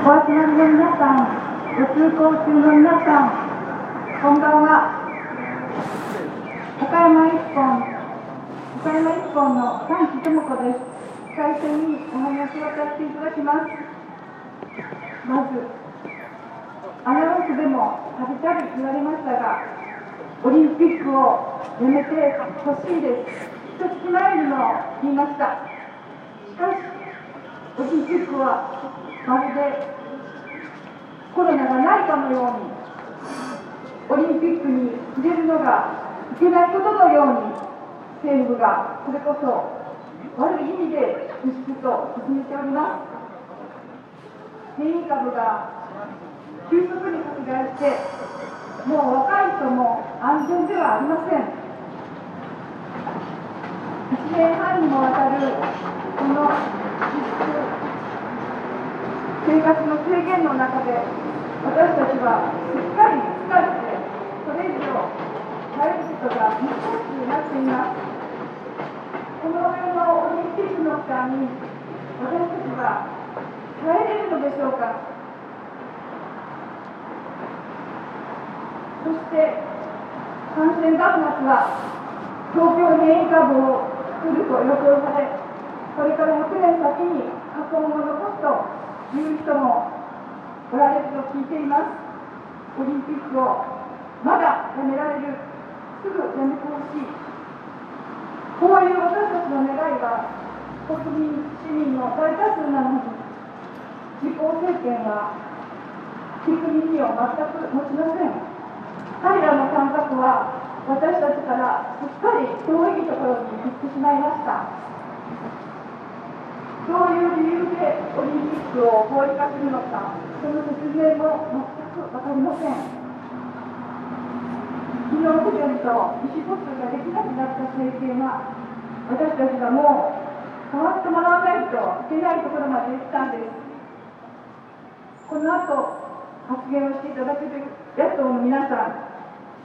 お集まりの皆さん、ご通行中の皆さん、こんばんは。岡山一本、岡山一本の三木智子です。最初にお話をさせていただきます。まず、アナウンスでもたびたび言われましたが、オリンピックをやめてほしいです。一月前にも言いました。しかし、オリンピックはまるでコロナがないかのように、オリンピックに触れるのがいけないことのように、政府がそれこそ悪い意味で輸出と進めております。変異株が急速に拡大して、もう若い人も安全ではありません。1年半にもわたるこの自粛生活の制限の中で私たちはすっかり疲れてそれ以上耐えることが難しくなっています。この上のオリンピックの期間に私たちは耐えれるのでしょうか。そして感染爆発は東京変異株を作ると予想されこれから6年先に過去を残すという人もおられると聞いています。オリンピックをまだやめられる、すぐやめてほしい。こういう私たちの願いは、国民、市民の大多数なのに、自公政権は聞く耳を全く持ちません。彼らの感覚は、私たちからすっかり遠いところに行ってしまいました。そういう理由でオリンピックを合理化するのか、その説明も全く分かりません。機能不全と意思疎通ができなくなった政権は、私たちがもう変わってもらわないといけないところまで行ったんです。この後、発言をしていただける野党の皆さん、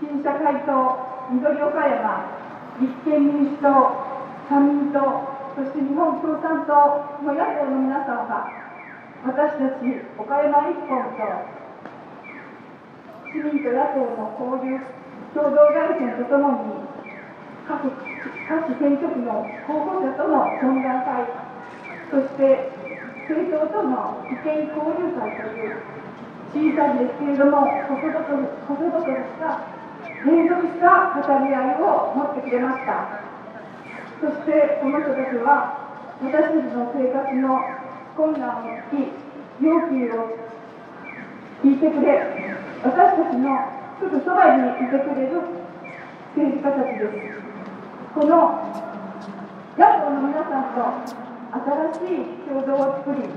新社会党、緑岡山、立憲民主党、社民党、そして日本共産党の野党の皆さんは、私たち岡山一本と市民と野党の交流、共同外戦とともに、各各選挙区の候補者との懇談会、そして政党との意見交流会という、小さいですけれども、細々と細々とした連続した語り合いを持ってくれました。そしてこの人たちは私たちの生活の困難を聞き、要求を聞いてくれ、私たちのすぐそばにいてくれる政治家たちです。この野党の皆さんと新しい共同を作り、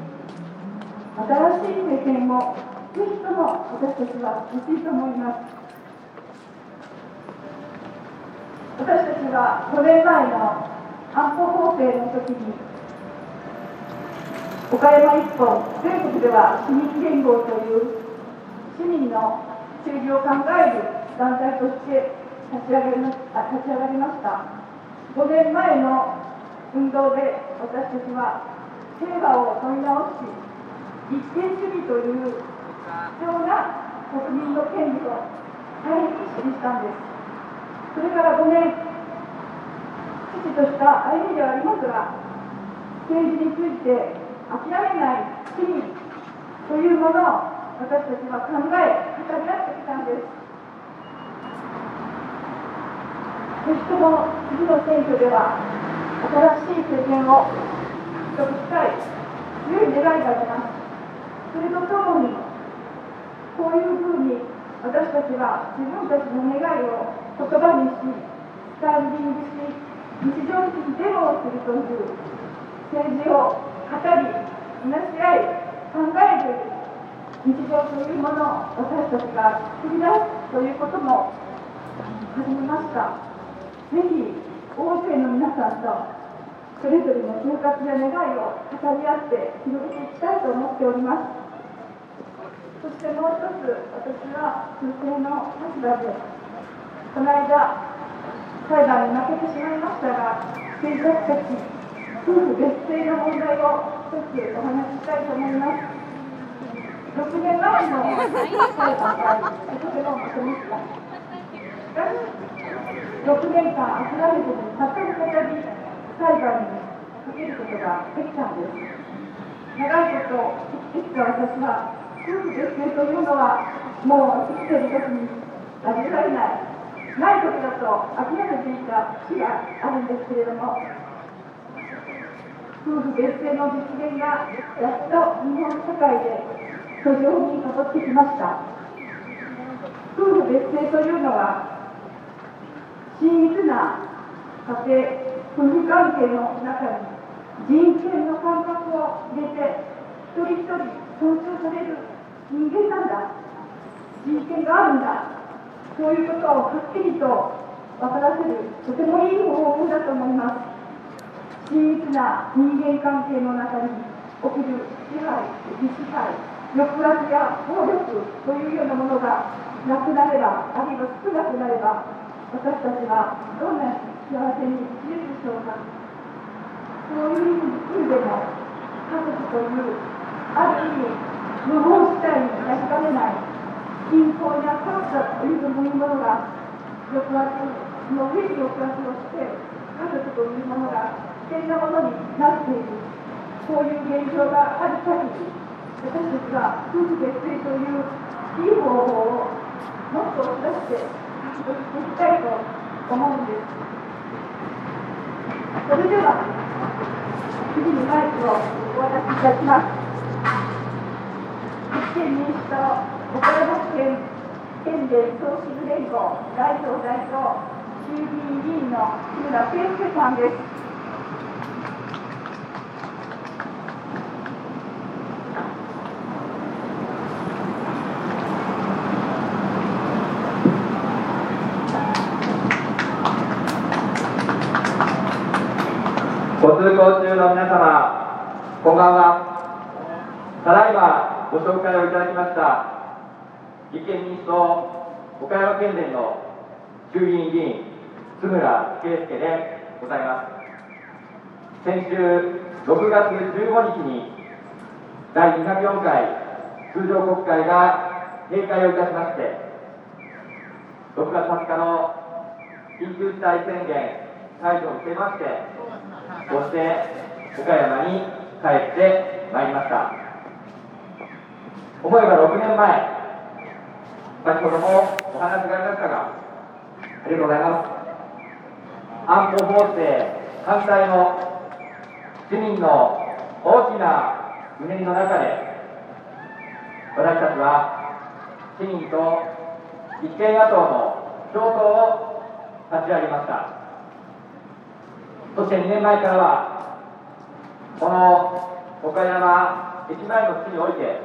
新しい政権をぜひとも私たちは欲しいと思います。私たちは5年前の安保法制の時に岡山一本全国では市民連合という市民の政治を考える団体として立ち上げま立ち上がりました。5年前の運動で私たちは平和を問い直し立憲主義という必要な国民の権利を大変意識したんです。それから5年、父とした歩みではありますが、政治について諦めない市民というものを私たちは考え、語り合ってきたんです。ぜひとも次の選挙では、新しい政権を獲得したい、強い願いがあります。それとともに、こういうふうに私たちは自分たちの願いを言葉にし、スタンディングし、日常的にデモをするという政治を語り、話し合い、考える日常というものを私たちが作り出すということも始めました。ぜひ、大勢の皆さんとそれぞれの生活や願いを語り合って広げていきたいと思っております。そしてもう一つ、私は女性の立場で、この間、裁判に負けてしまいましたが、警察たち、夫婦別姓の問題を一つお話ししたいと思います。6年前の裁判がとてもまとめました。6年間諦めずに、また再び裁判にかけることができたんです。長いこと生きた私は、夫婦別姓というのは、もう生きている時にありられない。ない時だと諦めていた日があるんですけれども、夫婦別姓の実現がやっと日本社会で途上に上ってきました。夫婦別姓というのは親密な家庭夫婦関係の中に人権の感覚を入れて一人一人尊重される人間なんだ。人権があるんだ。そういうことをはっきりと分からせるとてもいい方法だと思います親密な人間関係の中に起きる支配、自支配、抑圧や暴力というようなものがなくなれば、あるいは少なくなれば、私たちはどんな幸せに生きるでしょうか。そういう意味でも、家族という、ある意味、無法地帯になりかねない、貧困や格差というものが、抑圧の上に抑圧をして、家族というものが危険なものになっている。こういう現象がある限り私たちは夫婦別姓といういい方法をもっと出して活動していきたいと思うんです。それでは次にマイクをお渡しいたします。立憲民主党岡山県県連総支部連合代表代表衆議院議員の木村圭介さんですご通行中の皆様、こんばんは。ただいまご紹介をいただきました、立憲民主党岡山県連の衆議院議員、津村圭介でございます。先週6月15日に、第204回通常国会が閉会をいたしまして、6月20日の緊急事態宣言解除を受けまして、そして岡山に帰ってまいりました思えば6年前先ほどもお話がありましたがありがとうございます。安保法制反対の市民の大きなうねりの中で私たちは市民と立憲野党の共闘を立ち上げましたそして2年前からはこの岡山駅前の地において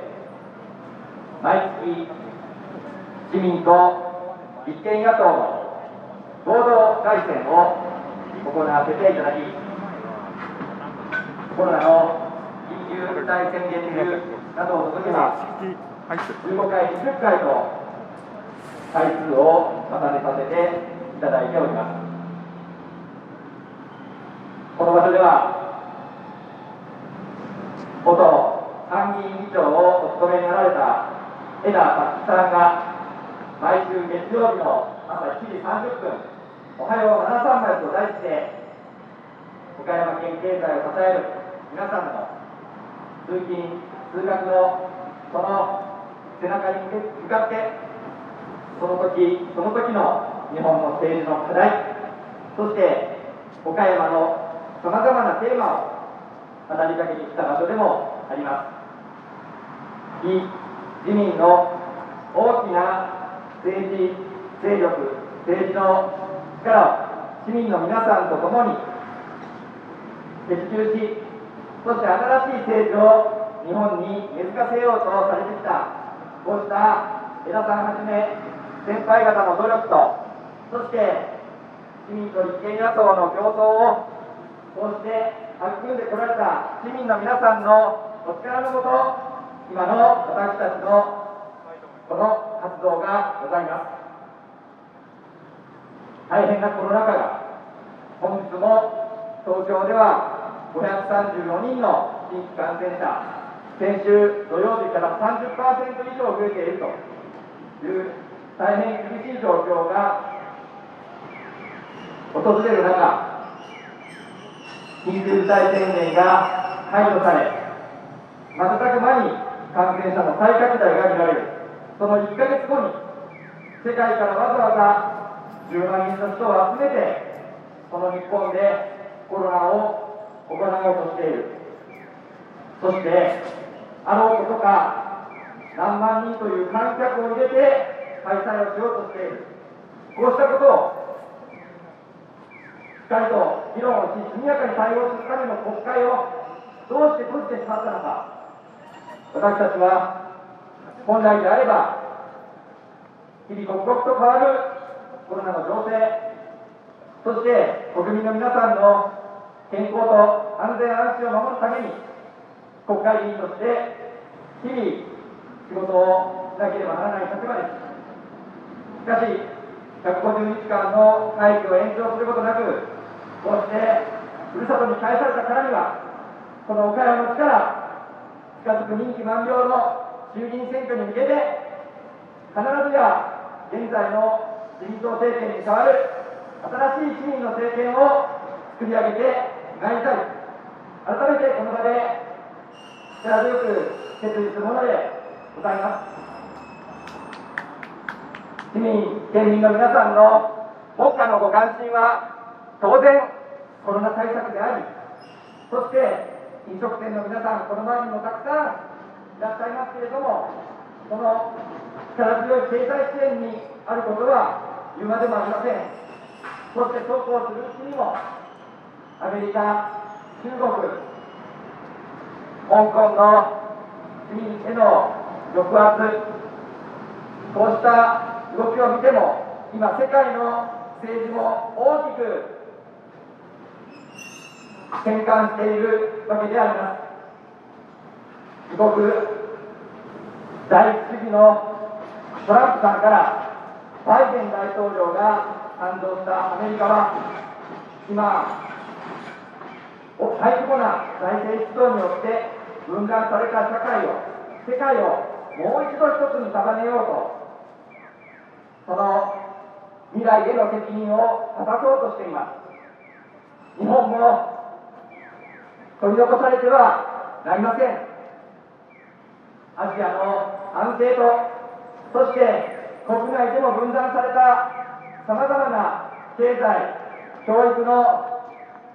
毎月市民と立憲野党の合同会戦を行わせていただきコロナの緊急事態宣言中などを除けば15回20回と回数を重ねさせていただいております。この場所では元参議院議長をお務めになられた枝咲さんが毎週月曜日の朝7時30分おはよう730と題して岡山県経済を支える皆さんの通勤通学のその背中に向かってその時その時の日本の政治の課題そして岡山のさまざまなテーマを語りかけに来た場所でもあります。非自民の大きな政治勢力政治の力を市民の皆さんと共に結集しそして新しい政治を日本に根付かせようとされてきたこうした江田さんはじめ先輩方の努力とそして市民と立憲野党の共闘をこうして育んでこられた市民の皆さんのお力のもと今の私たちのこの活動がございます。大変なコロナ禍が本日も東京では534人の新規感染者先週土曜日から30%以上増えているという大変厳しい状況が訪れる中、緊急事態宣言が解除され、瞬く間に感染者の再拡大が見られる、その1ヶ月後に、世界からわざわざ10万人の人を集めて、この日本でコロナを行おうとしている。そして、あろうことか、何万人という観客を入れて開催をしようとしている。こうしたことをしっかりと議論をし、速やかに対応するための国会をどうして閉じてしまったのか、私たちは本来であれば、日々刻々と変わるコロナの情勢、そして国民の皆さんの健康と安全安心を守るために、国会議員として日々仕事をしなければならない立場です。しかし、150日間の会期を延長することなく、こうしてふるさとに返されたからには、この岡山の地から近づく任期満了の衆議院選挙に向けて、必ずや現在の自民党政権に代わる新しい市民の政権を作り上げてまいりたい。改めてこの場で力強く決意するものでございます。市民、県民の皆さんの目下のご関心は当然コロナ対策であり、そして飲食店の皆さん、この前にもたくさんらっしゃいますけれども、その力強い経済支援にあることは言うまでもありません。そしてそうこうするうちにも、アメリカ、中国、香港の市民への抑圧、こうした動きを見ても、今、世界の政治も大きく転換しているわけであります。第一主義のトランプさんからバイデン大統領が誕生したアメリカは、今、大規模な財政出動によって分断された社会を、世界をもう一度一つに束ねようと、その未来への責任を果たそうとしています。日本も取り残されてはなりません。アジアの安定と、そして国内でも分断されたさまざまな経済、教育の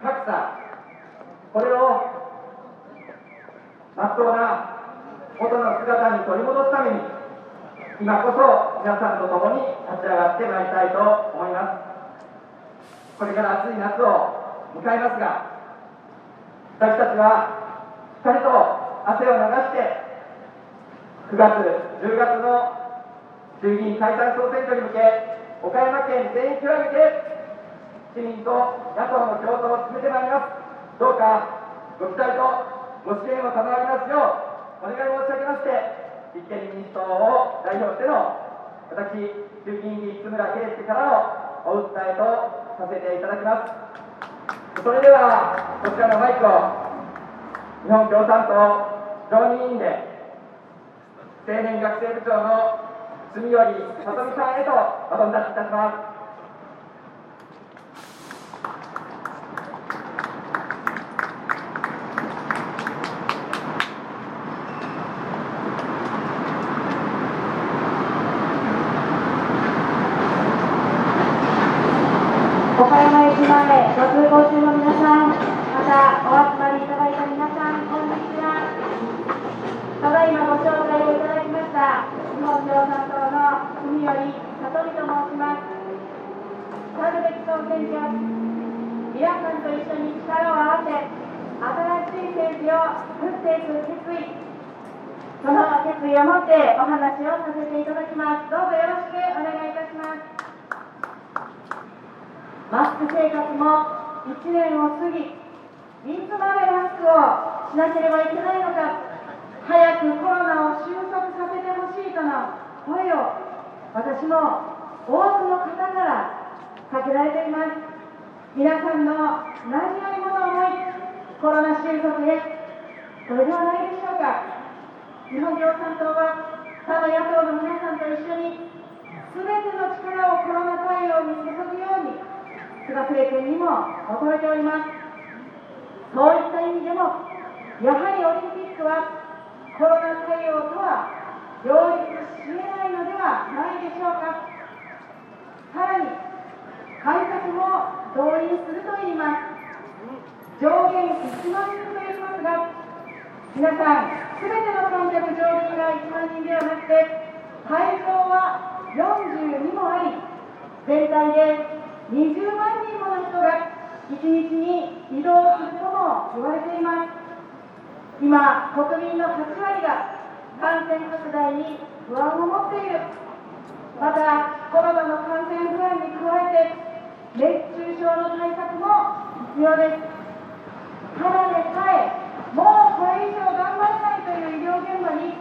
格差、これをまっとうな元の姿に取り戻すために、今こそ皆さんと共に立ち上がってまいりたいと思います。これから暑い夏を迎えますが、私たちはしっかりと汗を流して、9月、10月の衆議院解散総選挙に向け、岡山県全域を挙げて、市民と野党の共闘を進めてまいります。どうかご期待とご支援を賜りますよう、お願い申し上げまして、立憲民主党を代表しての私、衆議院議員津村圭介からのお訴えとさせていただきます。それでは、こちらのマイクを日本共産党常任委員で青年学生部長の住吉さとみさんへとバトンタッチいたします。岡山駅前ご通行中の皆さん、またお集まりいただいた皆さん、こんにちは。ただいまご紹介をいただきました、日本共産党の住寄さとみと申します。来るべき総選挙、皆さんと一緒に力を合わせ、新しい政治を作っていく決意、その決意を持ってお話をさせていただきます。どうぞよろしくお願いいたします。マスク生活も1年を過ぎ、いつまでマスクをしなければいけないのか、早くコロナを収束させてほしいとの声を私も多くの方からかけられています。皆さんの何よりもの思い、コロナ収束へ、それではないでしょうか。日本共産党は他の野党の皆さんと一緒に全ての力をコロナ対応に注ぐように菅政権にも求めております。そういった意味でもやはりオリンピックはコロナ対応とは両立しえないのではないでしょうか。さらに観客も動員するといいます上限1万人と言いますが皆さんすべての観客上限が1万人ではなくて会場は42もあり全体で20万人もの人が1日に移動するとも言われています今国民の8割が感染拡大に不安を持っているまたコロナの感染不安に加えて熱中症の対策も必要です。ただでさえもうこれ以上頑張れないという医療現場に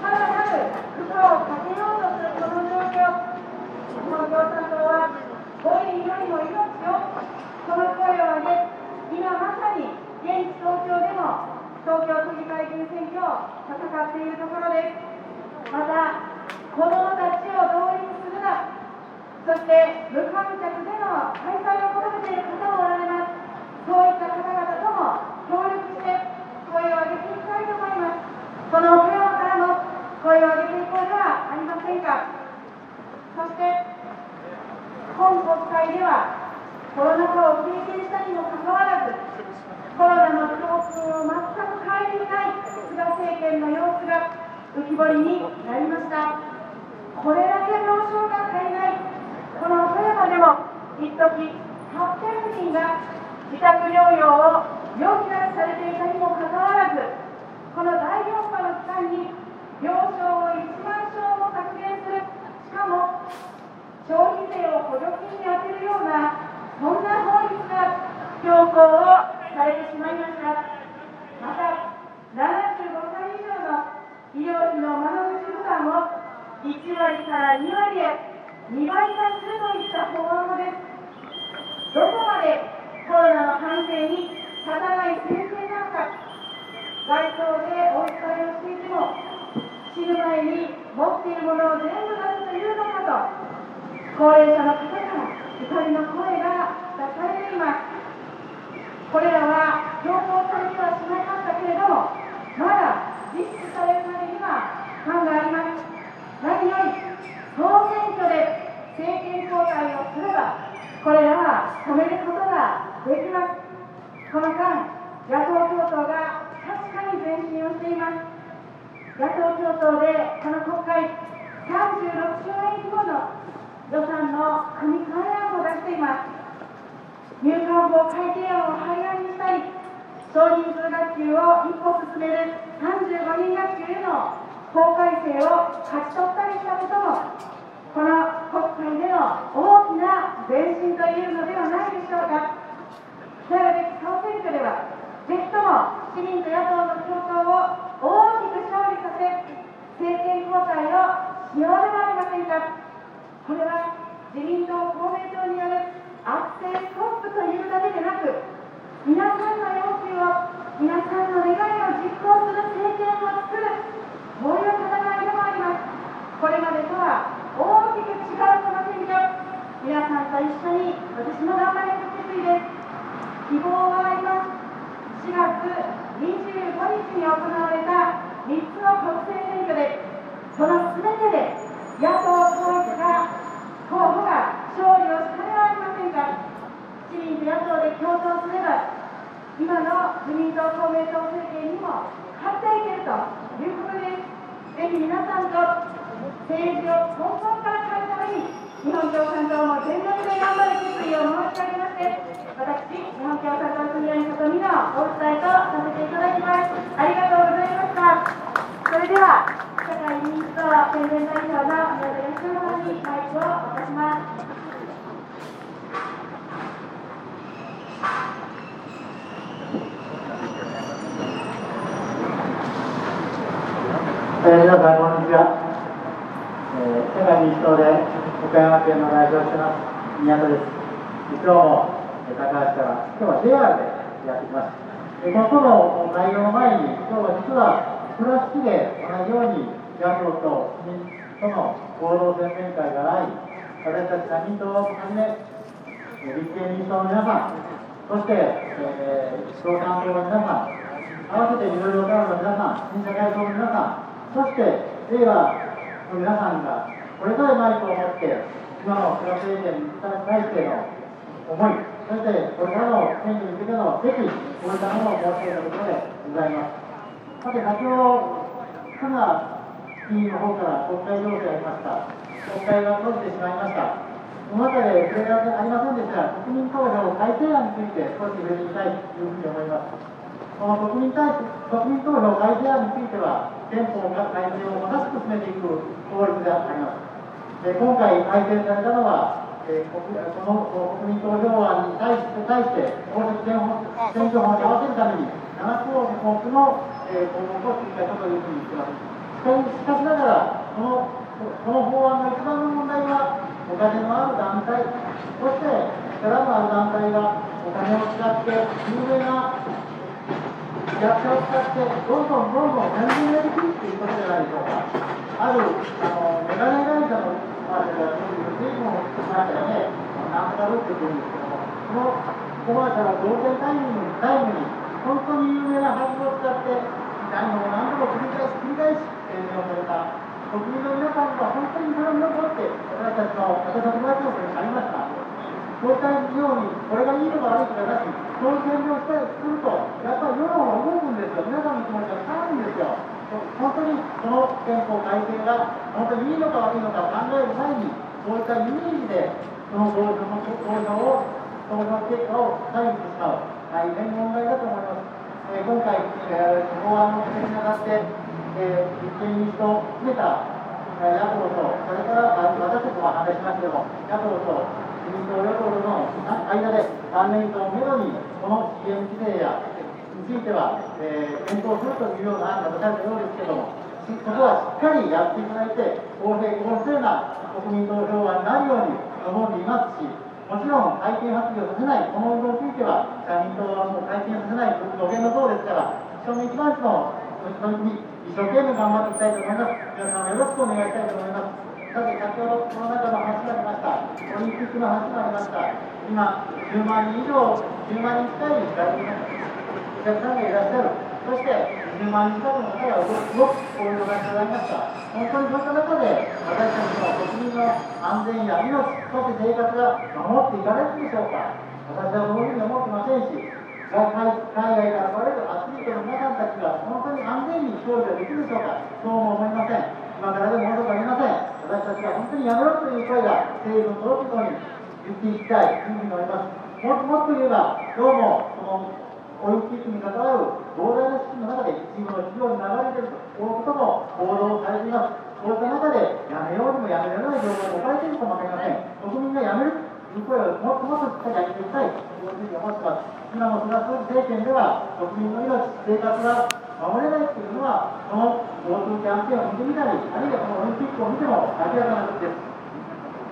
さらなる負荷をかけようとするこの状況。日本共産党は5人よりも命をこの声を上げ今まさに現地東京でも東京都議会議員選挙を戦っているところですまた子どもたちを動員するなそして無観客での開催を求めている方もおられますそういった方々とも協力して声を上げていきたいと思いますこのフロアからも声を上げていこうではありませんかそして今国会ではコロナ禍を経験したにもかかわらずコロナの教訓を全く変えていない菅政権の様子が浮き彫りになりました。これだけ病床が足りないこの富山でも一時800人が自宅療養を余儀なくされていたにもかかわらずこの第4波の期間に病床を1万床も削減する。しかも消費税を補助金に充てるようなそんな法律が強行をされてしまいました。また75歳以上の医療費の窓口負担を1割から2割へ2倍化するといった法案もです。どこまでコロナの反省に立たない先生なのか街頭でお伝えをしていても死ぬ前に持っているものを全部出すというのかと高齢者の方から怒りの声が出されています。これらは強行されてはしまいましたけれどもまだ実施されるまでには感があります何より総選挙で政権交代をすればこれらは止めることができますこの間野党共闘が確かに前進をしています野党共闘でこの国会36兆円規模の予算の組み替え案を出しています入管法改定案を廃案にしたり少人数学級を一歩進める35人学級への法改正を勝ち取ったりしたこともこの国会での大きな前進といえるのではないでしょうかなるべく総選挙では、ぜひとも市民と野党の共闘を大きく勝利させ、政権交代をしようではありませんか。これは自民党、公明党による圧政ストップというだけでなく、皆さんの要求を、皆さんの願いを実行する政権を作る、こういう戦いでもあります。これまでとは大きく違うこの選挙、皆さんと一緒に私も頑張ります決意です。希望があります4月25日に行われた3つの国政選挙でその全てで野党統一が候補が勝利をしたではありませんか市民と野党で共闘すれば今の自民党公明党政権にも勝っていけるということですぜひ皆さんと政治を根本から変えるために日本共産党も全力で頑張る決意を申し上げまして私、日本共産党組合の里見のお伝えとさせていただきます。ありがとうございました。それでは、社会民主党宣伝代表の宮田康さんにマイクを渡します。えー、皆さん、こんにちは。えー、社会民主党で岡山県の代表をしてます、宮田です。今日も高橋から今日は JR でやってきます。この都の内容の前に、今日は実は倉敷で同じように野党と市民との合同宣伝会があり、私たち社民党をはじめ、立憲民主党の皆さん、そして、えー、共産党の皆さん、合わせていろいろ党の皆さん、新社会党の皆さん、そして令和の皆さんが、これからマイクを持って、今の菅政権に対しての思い、そしてこれからの選挙に向けての決意、こういったものを申し上げたところでございます。さて、先ほど、香川議員の方から国会情勢がありました。国会が閉じてしまいました。その中で触れられありませんでした、国民投票改正案について少し触れてみたいというふうに思います。この国民対国民投票改正案については、憲法改正をまさしく進めていく法律であります。で今回改正されたのは、えー、この国民投票案に対して対して公職選選挙法に合わせるために7項目の、えー、項目を追加したというふうに言っています。しかしながらこのこの法案の一番の問題はお金のある団体そして力のある団体がお金を使って有名な役者を使ってどんどんどんどん宣伝ができるということじゃないでしょうか。あるあのメガネ会社のまあ、随分ましたよね、なんとかロックって言うんですけども、そのコマーシャル同点タイムにタイムに、本当に有名な俳優を使って、何度も何度も繰り返し繰り返し営業された、国民の皆さんが本当にそれに残って、私たちの、私たちの町にありました。こういったように、これがいいとか悪いとかなし、そういう宣伝をしたりすると、やっぱり世論は動くんですよ。皆さんの気持ちが変わるんですよ。本当にこの憲法改正が本当にいいのか悪いのか考える前に、そういったイメージで、その投票の投票を、投票結果を左右してしまう、大変問題だと思います。えー、今回、えー、法案の決定にあたって、えー、立憲民主党を含めた野党と、それから私たちも話しますけども、野党と自民党、与党との間で、3年間をめどに、この CM 規制やついては、えー、検討するというような案が出されたようですけれども、そこはしっかりやっていただいて、公平公正な国民投票案になるように思っていますし、もちろん改憲発議をさせない、この運動については、社民党はもう改憲させない、土下の党ですから、一緒の一番地の取り組み、一生懸命頑張っていきたいと思います。皆さんよろしくお願いしたいと思います。さて、先ほどこの中の話がありました、オリンピックの話がありました、今、10万人以上、10万人近い外国の客さんがいらっしゃる。そして、10万人近くの方が動く、こういうお話がありました。本当にそういった中で、私たちの国民の安全や命、そして生活が守っていかれるでしょうか。私はそういうふうに思ってませんし、海外から来られるアスリートの皆さんたちが本当に安全に勝利ができるでしょうか。そうも思いません。今からでも遅くありません。私たちは本当にやめろという声が政府の届くように言っていきたいというふうに思います。もっともっと言えば、どうも、このオリンピックに関わる膨大な資金の中で一部の企業に流れているということも報道されています。こういった中で、やめようにもやめられない状況に置かれているかもしれません。国民がやめるという声をもっともっとしっかり上げていきたいというふうに思っています。今の菅総理政権では、国民の命、生活が守れないというのは、この GoTo キャンペーンを見てみたり、あるいはこのオリンピックを見ても明らかなことです。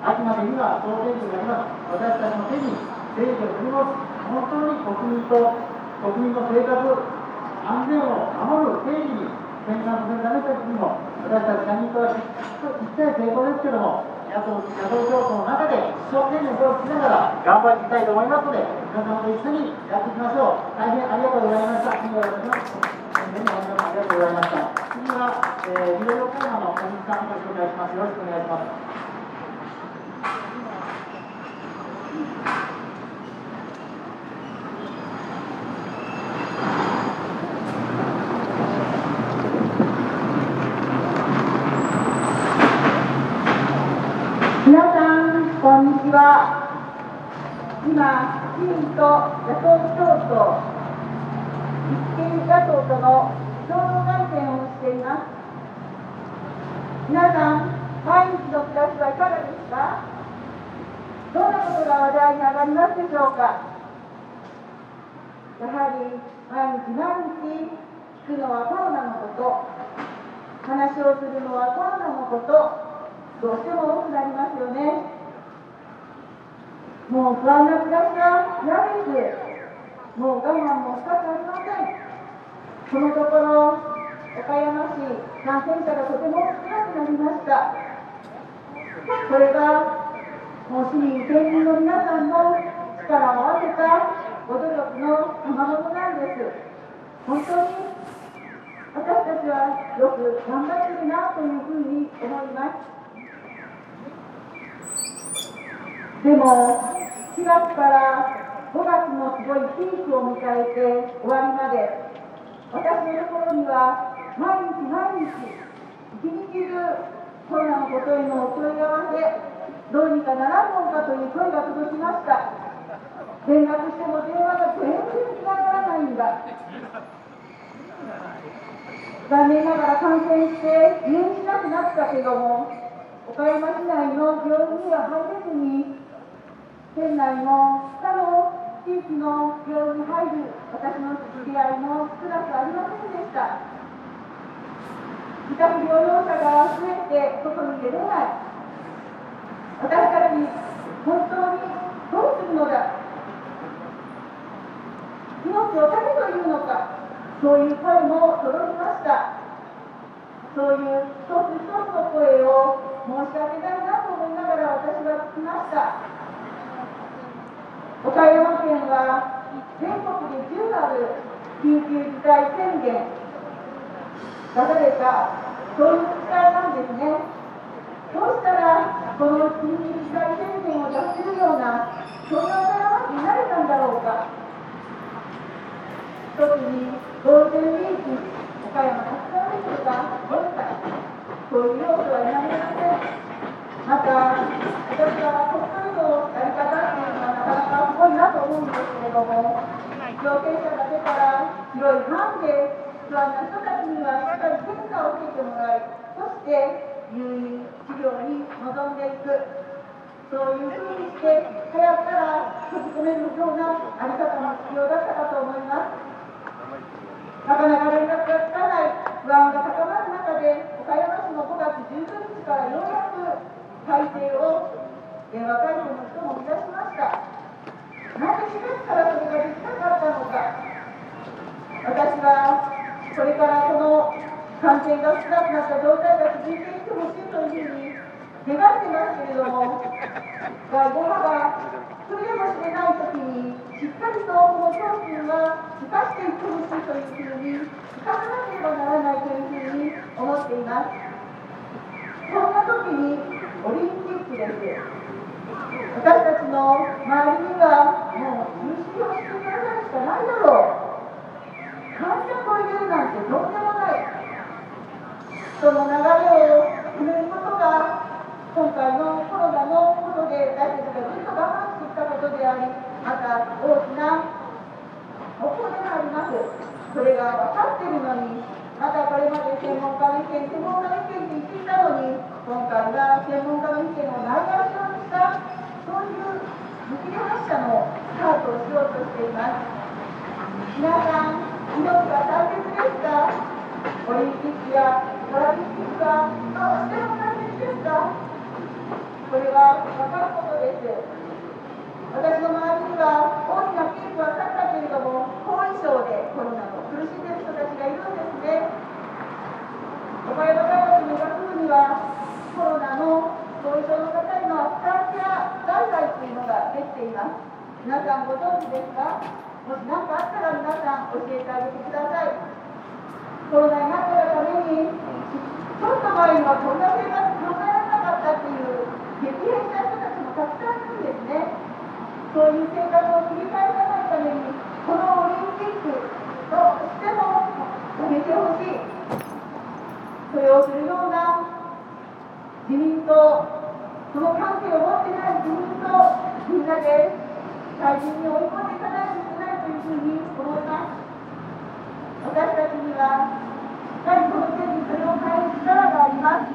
あくまでには総選挙になります。私たちの手に政治を振り戻す、本当に国民と国民の生活、安全を守る定義に転換させるためというにも、私たち社民党は一切成功ですけれども、野党野党共闘の中で一生懸命手をつきながら頑張っていきたいと思いますので、皆様と一緒にやっていきましょう。大変ありがとうございました。次はよろしくお願いします。ありがとうございました。次は、えー、ビデオ会話の小西さんご紹介します。よろしくお願いします。は今、自民と野党共闘、立憲野党との共同会見をしています。皆さん、毎日の暮らしはいかがですか？どんなことが話題に上がりますでしょうか？やはり毎日毎日聞くのはコロナのこと、話をするのはコロナのこと、どうしても多くなりますよね。もう不安な暮らしが嫌です。もう我慢もしたくありません。このところ、岡山市感染者がとても少なくなりましたこれがもう市民県民の皆さんの力を合わせたご努力の賜物なんです本当に私たちはよく頑張ってるなというふうに思いますでも4月から5月のすごいピークを迎えて終わりまで私のところには毎日毎日一日中コロナのことへのお問い合わせどうにかならんのかという声が届きました。連絡しても電話が全然つながらないんだ。残念ながら感染して入院しなくなったけども岡山市内の病院には入れずに県内の他の地域の病院に入る私の知り合いも少なくありませんでした。自宅療養者が増えて外に出れない。私たち本当にどうするのだ。命を絶てというのか。そういう声も届きました。そういう一つ一つの声を申し上げたいなと思いながら私は聞きました。岡山県は全国で10ある緊急事態宣言出されたそういう自治体なんですね。どうしたらこの緊急事態宣言を出せるようなそんな岡山県になれたんだろうか。特にゴールデンウィーク岡山たくさんの人が来れたそういう要素は否めません。また私は国会のやり方っていうのはなかなかすごいなと思うんですけれども、陽性者が出たら広い範囲で不安な人たちにはしっかり検査を受けてもらい、そして入院、治療に臨んでいく、そういうふうにして早くから閉じ込めるようなあり方も必要だったかと思います。なかなか連絡がつかない不安が高まる中で、岡山市の5月19日からようやく改正を電話会社の人もいたしました。なぜ4月からそれができなかったのか。私はこれからこの感染が少なくなった状態が続いていってほしいというふうに願ってますけれども、第5波が来るやもしれないときに、しっかりとこの商品は生かしていってほしいというふうに、生かさなければならないというふうに思っています。そんな時にオリンピックです。私たちの周りにはもう認識をしてくださるしかないだろう。感触を入れるなんてとんでもない。その流れを決めることが今回のコロナのことで私たちがずっと我慢してきたことでありまた大きな目標でもあります。それが分かっているのにまたこれまで専門家の意見専門家の意見って言っていたのに今回は専門家の意見を内外しようとしたそういう見切り発車のスタートをしようとしています。皆さん命は大切ですかオリンピックやパラリンピックはどうしても大切ですかこれは分かることです私の周りには大きなピークは去ったけれども後遺症でコロナの苦しんでいる人たちがいるんですね。岡山大学の学部にはコロナの後遺症の方へのサーキャ外来というのができています。皆さんご存知ですか？もし何かあったら皆さん教えてあげてください。コロナになったがためにちょっと前にはこんな生活考えられなかったっていう激変した人たちもたくさんいるんですね。そういう生活を切り返さないためにこのオリンピックどうしてもやめてほしいそれをするような自民党、その関係を持ってない自民党、みんなで大臣に追い込んでいかないといけないというふうに思います。私たちには、しっかりこの件にそれを変える力があります。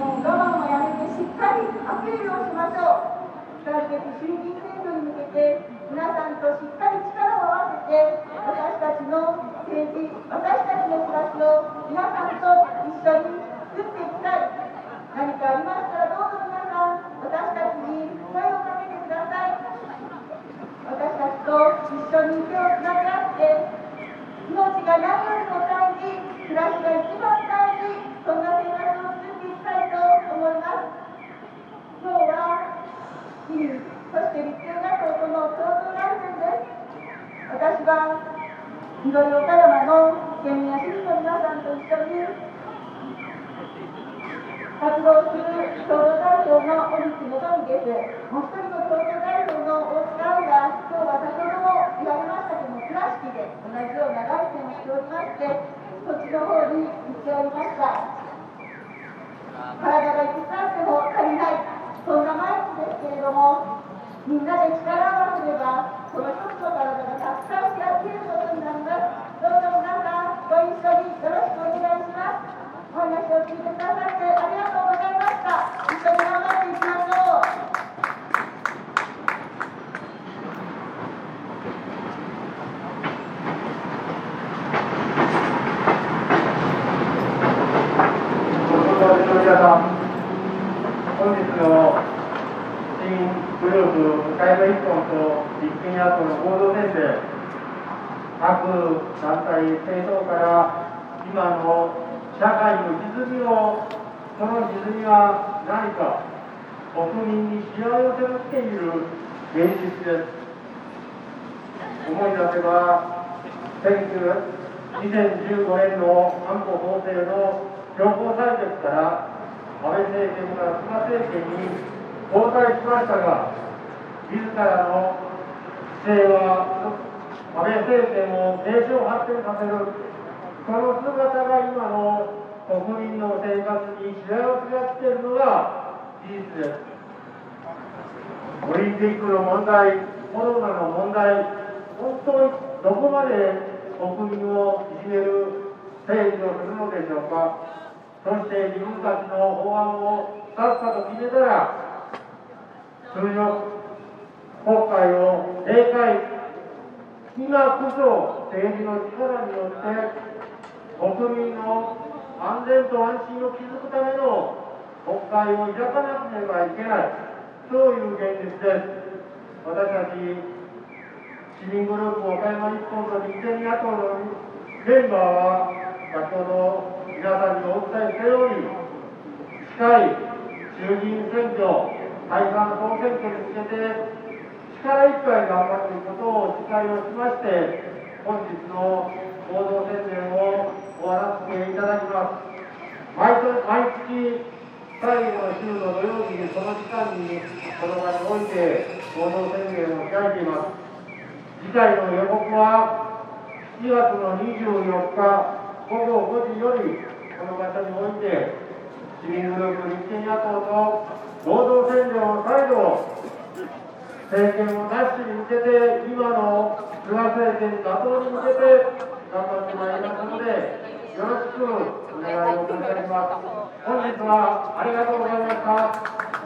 もう我慢をやめてしっかりアピールをしましょう。来月衆議院選挙に向けて、皆さんとしっかり力を合わせて、私たちの政治、私たちの暮らしを皆さんと一緒に作っていきたい。りが一番大事そんなていきたいと思います今日はそして立学校との共同です私はの県民や市民の皆さんと一緒に活動する共同代表の小口元美でもう一人の共同代表の大塚青が今日は先ほども言われましたけど倉敷で同じようなライをしておりましてそっちの方に行っておりました。体がいくつあっても足りない、そんな毎日ですけれども、みんなで力を合わせれば、この一つの体がたくさんやっていることになります。どうぞ皆さん、ご一緒によろしくお願いします。お話を聞いてくださってありがとうございました。一緒に頑張っていきましょう。本日の新グループ、向山一本と立憲野党の合同宣言、各団体、政党から今の社会の歪みをその歪みは何か国民にしわ寄せをしている現実です。思い出せば2015年の安保法制の強行採決から安倍政権から菅政権に交代しましたが自らの姿勢は安倍政権を継承発展させるその姿が今の国民の生活にしわ寄せが来ているのが事実です。オリンピックの問題コロナの問題本当にどこまで国民をいじめる政治をするのでしょうか。そして自分たちの法案をさっさと決めたら通常国会を閉会今こそ政治の力によって国民の安全と安心を築くための国会を開かなければいけない、そういう現実です。私たち市民グループ岡山日本と立憲野党のメンバーは、先ほど皆さんにお伝えしたように、近い衆議院選挙、解散総選挙に向けて、力いっぱい頑張っていくことを誓いをしまして、本日の行動宣言を終わらせていただきます。毎毎月最後の週の土曜日にその時間にこの場において行動宣言を開いています。次回の予告は7月の24日。午後5時よりこの場所において市民グループ立憲野党と合同宣言を再度政権を奪取に向けて今の菅政権打倒に向けて頑張ってまいりますのでよろしくお願いを申し上げます。本日はありがとうございました。